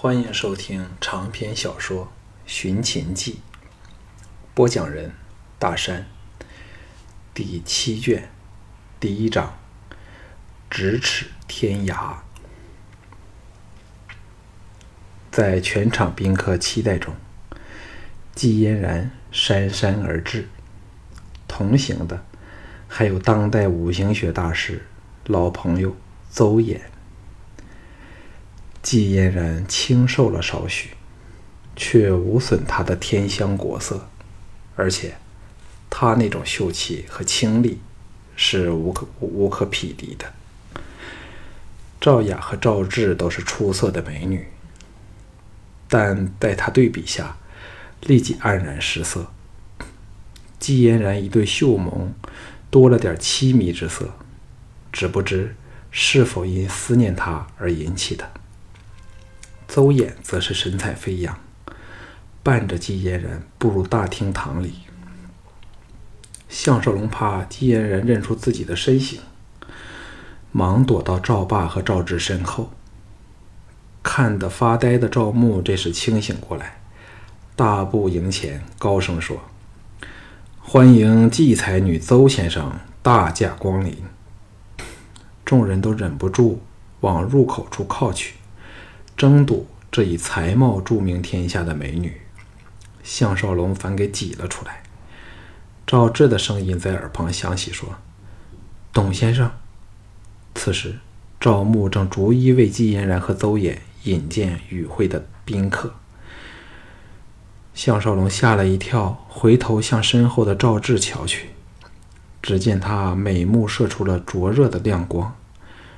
欢迎收听长篇小说《寻秦记》，播讲人：大山。第七卷，第一章：咫尺天涯。在全场宾客期待中，季嫣然姗姗而至。同行的还有当代五行学大师、老朋友邹衍。季嫣然清瘦了少许，却无损她的天香国色，而且她那种秀气和清丽是无可无可匹敌的。赵雅和赵志都是出色的美女，但在她对比下，立即黯然失色。季嫣然一对秀眸多了点凄迷之色，只不知是否因思念他而引起的。邹衍则是神采飞扬，伴着季嫣然步入大厅堂里。项少龙怕季嫣然认出自己的身形，忙躲到赵霸和赵志身后。看得发呆的赵牧这时清醒过来，大步迎前，高声说：“欢迎季才女邹先生大驾光临。”众人都忍不住往入口处靠去。争夺这一才貌著名天下的美女，项少龙反给挤了出来。赵志的声音在耳旁响起，说：“董先生。”此时，赵牧正逐一为季嫣然和邹衍引荐与会的宾客。项少龙吓了一跳，回头向身后的赵志瞧去，只见他美目射出了灼热的亮光，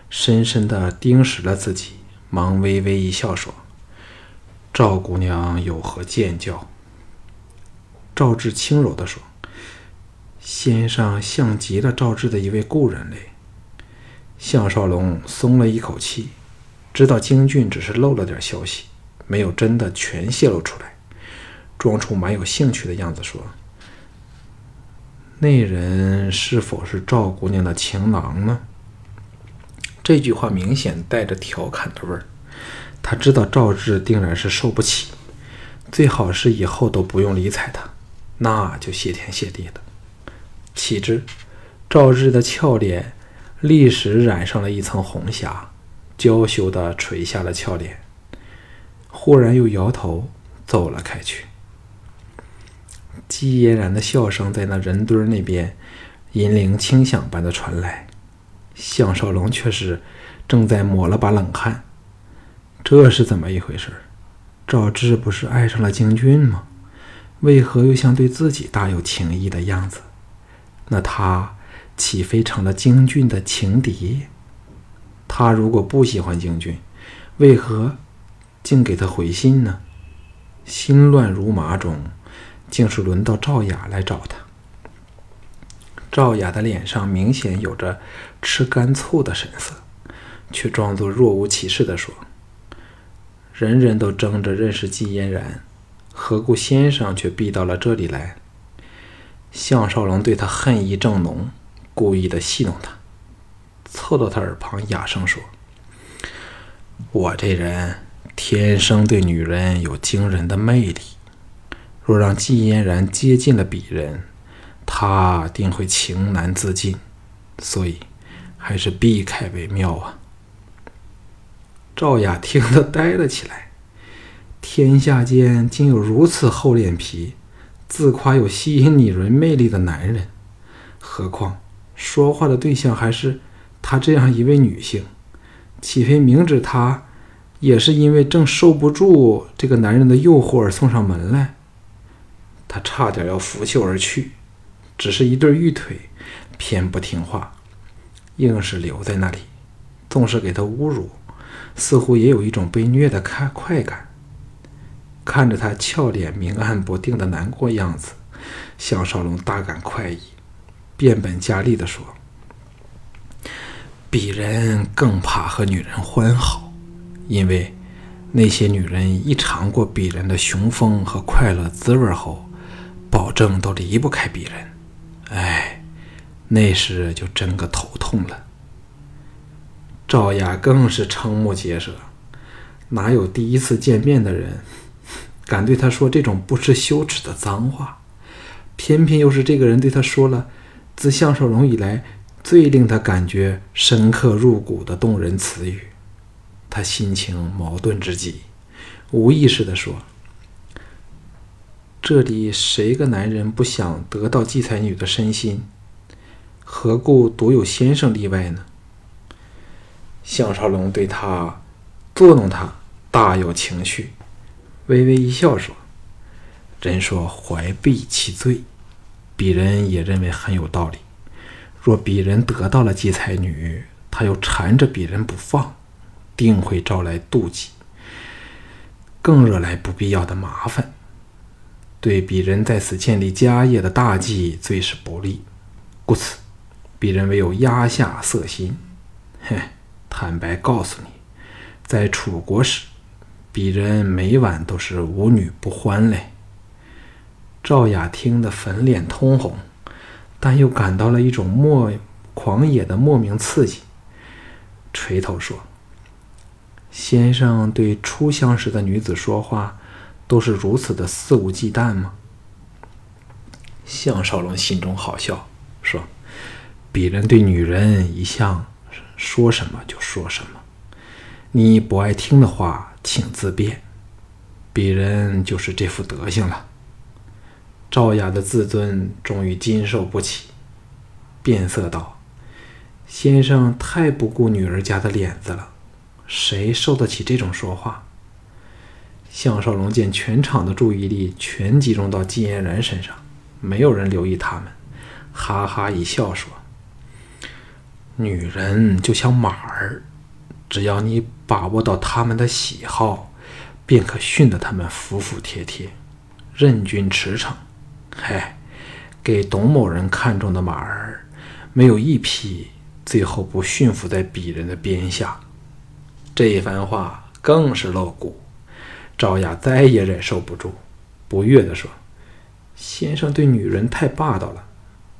深深地盯实了自己。忙微微一笑，说：“赵姑娘有何见教？”赵志轻柔地说：“先生像极了赵志的一位故人嘞。”项少龙松了一口气，知道京俊只是漏了点消息，没有真的全泄露出来，装出蛮有兴趣的样子说：“那人是否是赵姑娘的情郎呢？”这句话明显带着调侃的味儿，他知道赵志定然是受不起，最好是以后都不用理睬他，那就谢天谢地了。岂知赵志的俏脸立时染上了一层红霞，娇羞的垂下了俏脸，忽然又摇头走了开去。季嫣然的笑声在那人堆那边银铃轻响般的传来。项少龙却是正在抹了把冷汗，这是怎么一回事？赵志不是爱上了京俊吗？为何又像对自己大有情意的样子？那他岂非成了京俊的情敌？他如果不喜欢京俊，为何竟给他回信呢？心乱如麻中，竟是轮到赵雅来找他。赵雅的脸上明显有着吃干醋的神色，却装作若无其事地说：“人人都争着认识季嫣然，何故先生却避到了这里来？”项少龙对他恨意正浓，故意的戏弄他，凑到他耳旁哑声说：“我这人天生对女人有惊人的魅力，若让季嫣然接近了鄙人。”他定会情难自禁，所以还是避开为妙啊。赵雅听得呆了起来，天下间竟有如此厚脸皮、自夸有吸引女人魅力的男人，何况说话的对象还是她这样一位女性，岂非明知她也是因为正受不住这个男人的诱惑而送上门来？他差点要拂袖而去。只是一对玉腿，偏不听话，硬是留在那里。纵是给他侮辱，似乎也有一种被虐的快快感。看着他俏脸明暗不定的难过样子，项少龙大感快意，变本加厉地说：“鄙人更怕和女人欢好，因为那些女人一尝过鄙人的雄风和快乐滋味后，保证都离不开鄙人。”哎，那时就真个头痛了。赵雅更是瞠目结舌，哪有第一次见面的人敢对他说这种不知羞耻的脏话？偏偏又是这个人对他说了自项少龙以来最令他感觉深刻入骨的动人词语。他心情矛盾之极，无意识地说：“这里谁个男人不想得到季才女的身心？何故独有先生例外呢？”项少龙对他作弄他大有情绪，微微一笑说：“人说怀璧其罪，鄙人也认为很有道理。若鄙人得到了季才女，他又缠着鄙人不放，定会招来妒忌，更惹来不必要的麻烦，对鄙人在此建立家业的大计最是不利。故此，鄙人唯有压下色心。嘿。”坦白告诉你，在楚国时，鄙人每晚都是无女不欢嘞。赵雅听得粉脸通红，但又感到了一种莫狂野的莫名刺激，垂头说：“先生对初相识的女子说话，都是如此的肆无忌惮吗？”项少龙心中好笑，说：“鄙人对女人一向……”说什么就说什么，你不爱听的话，请自便。鄙人就是这副德行了。赵雅的自尊终于经受不起，变色道：“先生太不顾女儿家的脸子了，谁受得起这种说话？”项少龙见全场的注意力全集中到季嫣然身上，没有人留意他们，哈哈一笑说。女人就像马儿，只要你把握到他们的喜好，便可训得他们服服帖帖，任君驰骋。嗨，给董某人看中的马儿，没有一匹最后不驯服在鄙人的鞭下。这一番话更是露骨，赵雅再也忍受不住，不悦地说：“先生对女人太霸道了，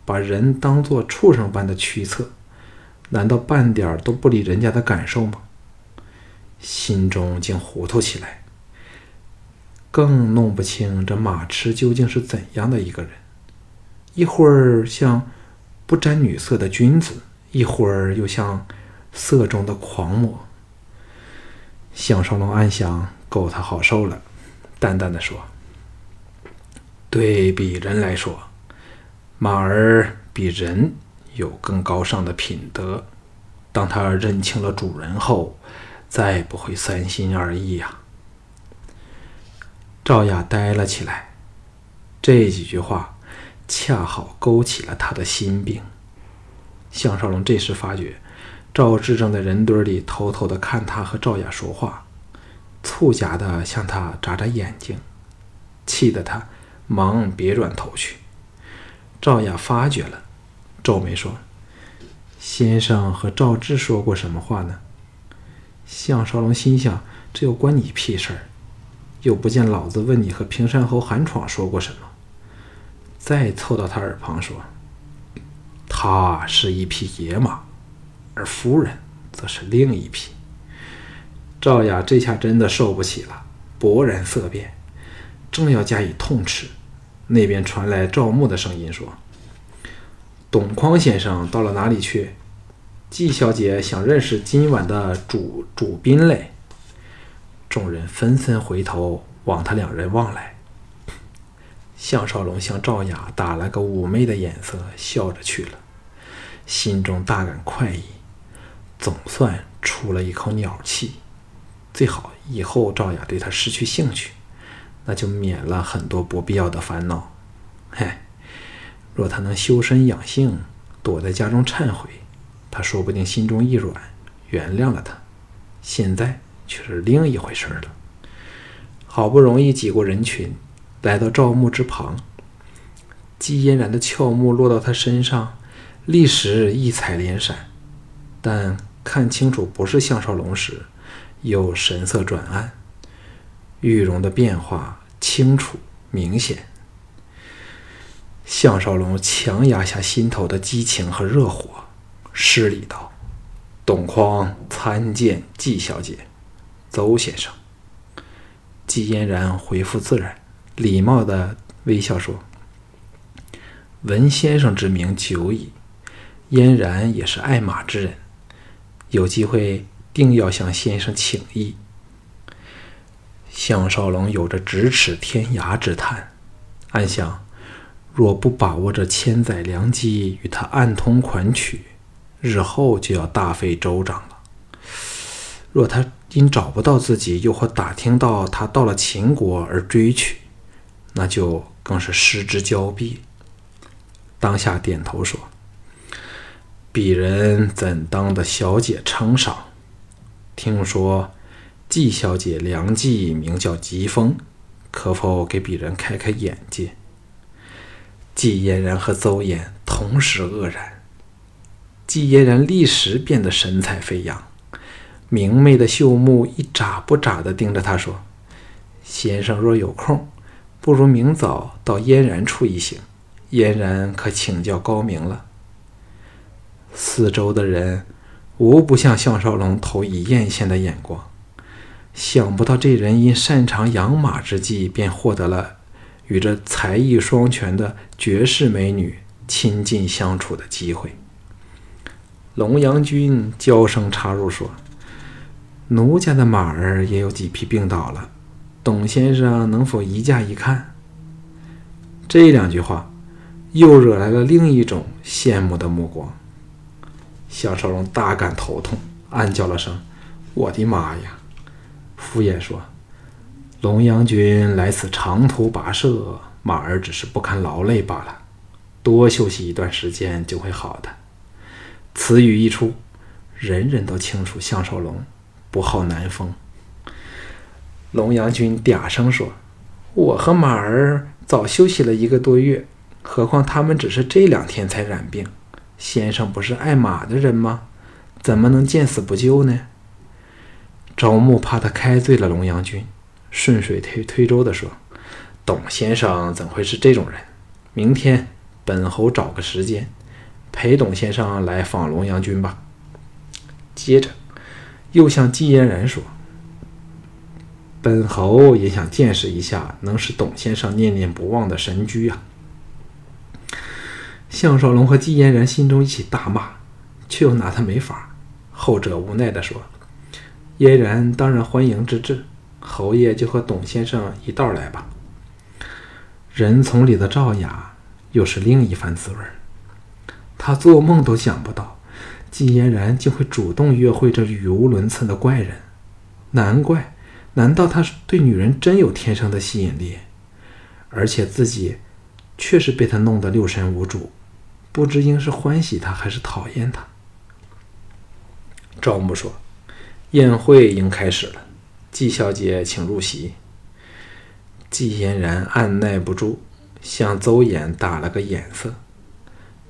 把人当作畜生般的驱策。”难道半点都不理人家的感受吗？心中竟糊涂起来，更弄不清这马痴究竟是怎样的一个人。一会儿像不沾女色的君子，一会儿又像色中的狂魔。项少龙暗想：够他好受了，淡淡的说：“对比人来说，马儿比人。”有更高尚的品德，当他认清了主人后，再不会三心二意呀。赵雅呆了起来，这几句话恰好勾起了他的心病。项少龙这时发觉，赵志正在人堆里偷偷的看他和赵雅说话，促狭的向他眨眨眼睛，气得他忙别转头去。赵雅发觉了。皱眉说：“先生和赵志说过什么话呢？”项少龙心想：“这又关你屁事儿？又不见老子问你和平山侯韩闯说过什么。”再凑到他耳旁说：“他是一匹野马，而夫人则是另一匹。”赵雅这下真的受不起了，勃然色变，正要加以痛斥，那边传来赵牧的声音说。董匡先生到了哪里去？季小姐想认识今晚的主主宾嘞。众人纷纷回头往他两人望来。项少龙向赵雅打了个妩媚的眼色，笑着去了，心中大感快意，总算出了一口鸟气。最好以后赵雅对他失去兴趣，那就免了很多不必要的烦恼。嘿。若他能修身养性，躲在家中忏悔，他说不定心中一软，原谅了他。现在却是另一回事了。好不容易挤过人群，来到赵牧之旁，季嫣然的俏目落到他身上，立时异彩连闪。但看清楚不是项少龙时，又神色转暗，玉容的变化清楚明显。项少龙强压下心头的激情和热火，施礼道：“董匡参见季小姐。”邹先生。”季嫣然回复自然，礼貌的微笑说：“闻先生之名久矣，嫣然也是爱马之人，有机会定要向先生请益。”项少龙有着咫尺天涯之叹，暗想：若不把握这千载良机与他暗通款曲，日后就要大费周章了。若他因找不到自己，又或打听到他到了秦国而追去，那就更是失之交臂。当下点头说：“鄙人怎当的小姐称赏？听说季小姐良计名叫疾风，可否给鄙人开开眼界？”季嫣然和邹衍同时愕然，季嫣然立时变得神采飞扬。明媚的秀目一眨不眨地盯着他，说：“先生若有空，不如明早到嫣然处一行，嫣然可请教高明了。”四周的人无不向项少龙投以艳羡的眼光。想不到这人因擅长养马之计，便获得了与这才艺双全的绝世美女亲近相处的机会。龙阳君娇声插入说。奴家的马儿也有几匹病倒了，董先生能否移驾一看？这两句话又惹来了另一种羡慕的目光。项少龙大感头痛，暗叫了声：“我的妈呀！”敷衍说：“龙阳君来此长途跋涉，马儿只是不堪劳累罢了，多休息一段时间就会好的。”此语一出，人人都清楚项少龙。不好南风。龙阳君嗲声说：“我和马儿早休息了一个多月，何况他们只是这两天才染病。先生不是爱马的人吗？怎么能见死不救呢？”赵牧怕他开罪了龙阳君，顺水推推舟地说：“董先生怎会是这种人？明天本侯找个时间，陪董先生来访龙阳君吧。”接着。又向季嫣然说：“本侯也想见识一下能使董先生念念不忘的神驹啊！”项少龙和季嫣然心中一起大骂，却又拿他没法。后者无奈地说：“嫣然当然欢迎之至，侯爷就和董先生一道来吧。”人丛里的赵雅又是另一番滋味他做梦都想不到。季嫣然竟会主动约会这语无伦次的怪人，难怪！难道他对女人真有天生的吸引力？而且自己确实被他弄得六神无主，不知应是欢喜他还是讨厌他。赵牧说：“宴会应开始了，季小姐请入席。”季嫣然按耐不住，向邹衍打了个眼色。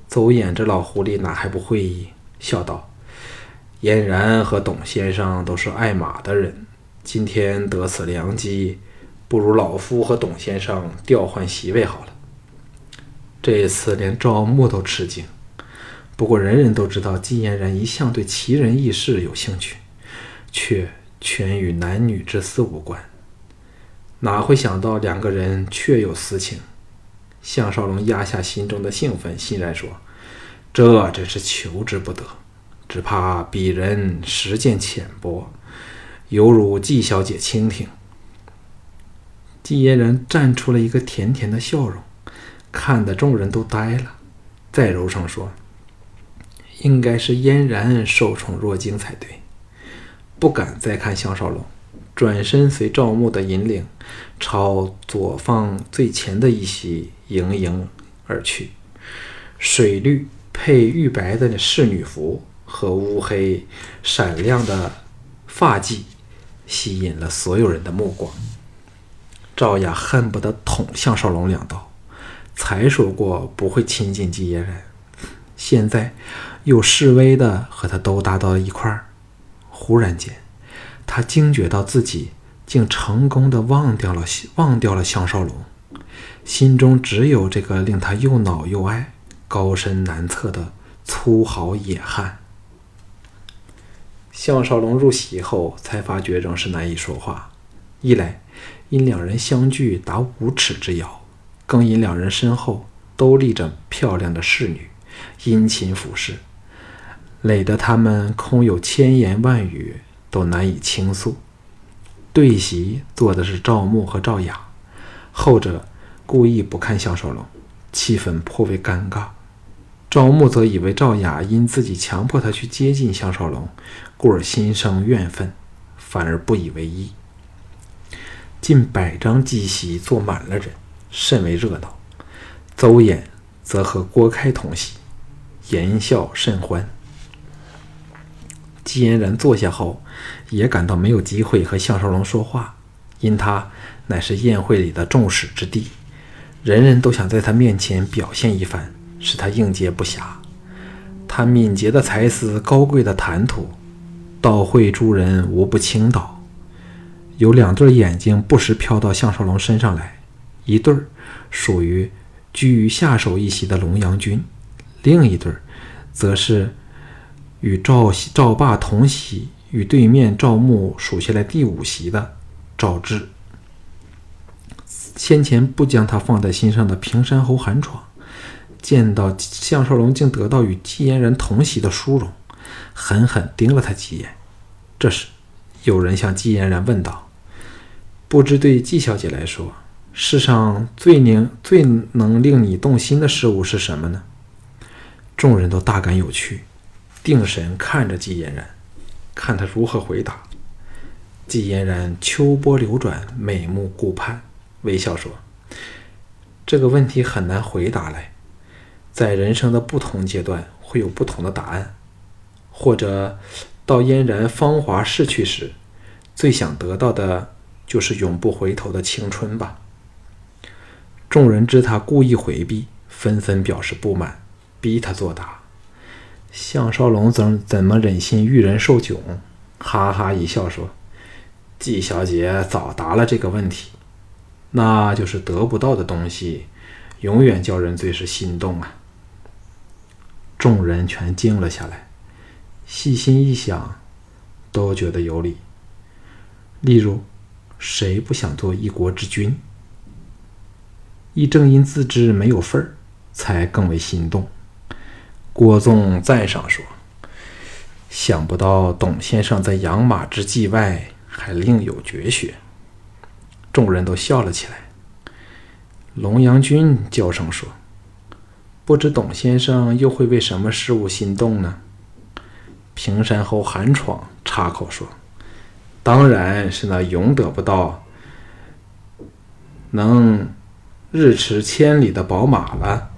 邹衍这老狐狸哪还不会意？笑道：“嫣然和董先生都是爱马的人，今天得此良机，不如老夫和董先生调换席位好了。”这一次连赵牧都吃惊。不过人人都知道，季嫣然一向对奇人异事有兴趣，却全与男女之私无关。哪会想到两个人确有私情？项少龙压下心中的兴奋，欣然说。这真是求之不得，只怕鄙人识见浅薄，有辱季小姐倾听。季嫣然绽出了一个甜甜的笑容，看得众人都呆了。再柔声说：“应该是嫣然受宠若惊才对。”不敢再看项少龙，转身随赵牧的引领，朝左方最前的一席迎迎而去。水绿。配玉白的侍女服和乌黑闪亮的发髻，吸引了所有人的目光。赵雅恨不得捅项少龙两刀，才说过不会亲近季嫣然，现在又示威的和他斗搭到一块儿。忽然间，他惊觉到自己竟成功的忘掉了忘掉了项少龙，心中只有这个令他又恼又爱。高深难测的粗豪野汉。项少龙入席后，才发觉仍是难以说话。一来，因两人相距达五尺之遥，更因两人身后都立着漂亮的侍女，殷勤服侍，累得他们空有千言万语都难以倾诉。对席坐的是赵牧和赵雅，后者故意不看项少龙，气氛颇为尴尬。赵牧则以为赵雅因自己强迫他去接近项少龙，故而心生怨愤，反而不以为意。近百张机席坐满了人，甚为热闹。邹衍则和郭开同席，言笑甚欢。季嫣然坐下后，也感到没有机会和项少龙说话，因他乃是宴会里的众矢之的，人人都想在他面前表现一番。使他应接不暇。他敏捷的才思，高贵的谈吐，道会诸人无不倾倒。有两对眼睛不时飘到项少龙身上来，一对儿属于居于下手一席的龙阳君，另一对儿则是与赵赵霸同席，与对面赵牧数下来第五席的赵志。先前不将他放在心上的平山侯韩闯。见到项少龙竟得到与季嫣然同席的殊荣，狠狠盯了他几眼。这时，有人向季嫣然问道：“不知对季小姐来说，世上最能最能令你动心的事物是什么呢？”众人都大感有趣，定神看着季嫣然，看他如何回答。季嫣然秋波流转，美目顾盼，微笑说：“这个问题很难回答来。”在人生的不同阶段，会有不同的答案。或者，到嫣然芳华逝去时，最想得到的就是永不回头的青春吧。众人知他故意回避，纷纷表示不满，逼他作答。项少龙怎怎么忍心遇人受窘？哈哈一笑说：“季小姐早答了这个问题，那就是得不到的东西，永远叫人最是心动啊。”众人全静了下来，细心一想，都觉得有理。例如，谁不想做一国之君？亦正因自知没有份儿，才更为心动。郭纵赞赏说：“想不到董先生在养马之际外，还另有绝学。”众人都笑了起来。龙阳君叫声说。不知董先生又会为什么事物心动呢？平山侯韩闯插口说：“当然是那永得不到能日驰千里的宝马了。”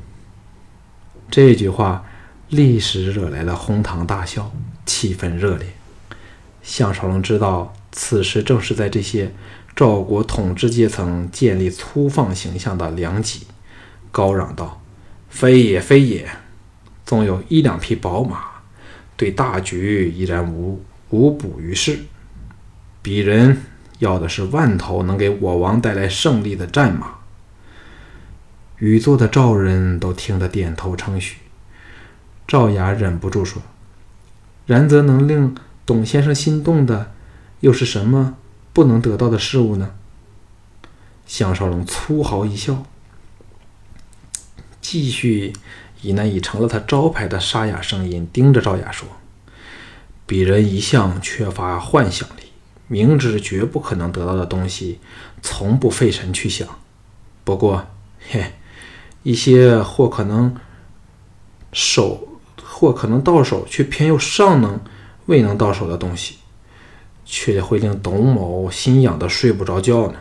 这句话立时惹来了哄堂大笑，气氛热烈。项少龙知道此时正是在这些赵国统治阶层建立粗放形象的良机，高嚷道。非也非也，纵有一两匹宝马，对大局依然无无补于事。鄙人要的是万头能给我王带来胜利的战马。雨座的赵人都听得点头称许。赵雅忍不住说：“然则能令董先生心动的，又是什么不能得到的事物呢？”项少龙粗豪一笑。继续以那已成了他招牌的沙哑声音盯着赵雅说：“鄙人一向缺乏幻想力，明知绝不可能得到的东西，从不费神去想。不过，嘿，一些或可能手，或可能到手，却偏又尚能未能到手的东西，却会令董某心痒的睡不着觉呢。”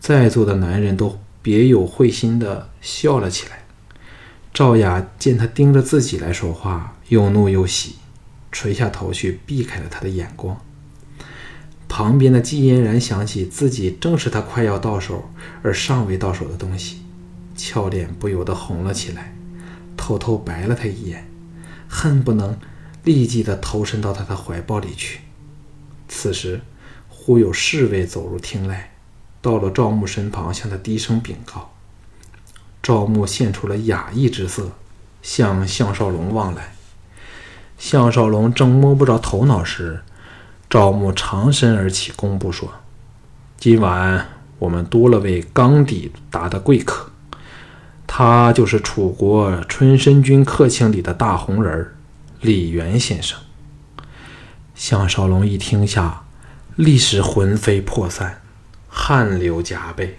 在座的男人都。别有会心的笑了起来。赵雅见他盯着自己来说话，又怒又喜，垂下头去避开了他的眼光。旁边的季嫣然想起自己正是他快要到手而尚未到手的东西，俏脸不由得红了起来，偷偷白了他一眼，恨不能立即的投身到他的怀抱里去。此时，忽有侍卫走入厅来。到了赵牧身旁，向他低声禀告。赵牧现出了雅意之色，向项少龙望来。项少龙正摸不着头脑时，赵牧长身而起，公布说：“今晚我们多了位刚抵达的贵客，他就是楚国春申君客卿里的大红人李元先生。”项少龙一听下，立时魂飞魄散，汗流浃背。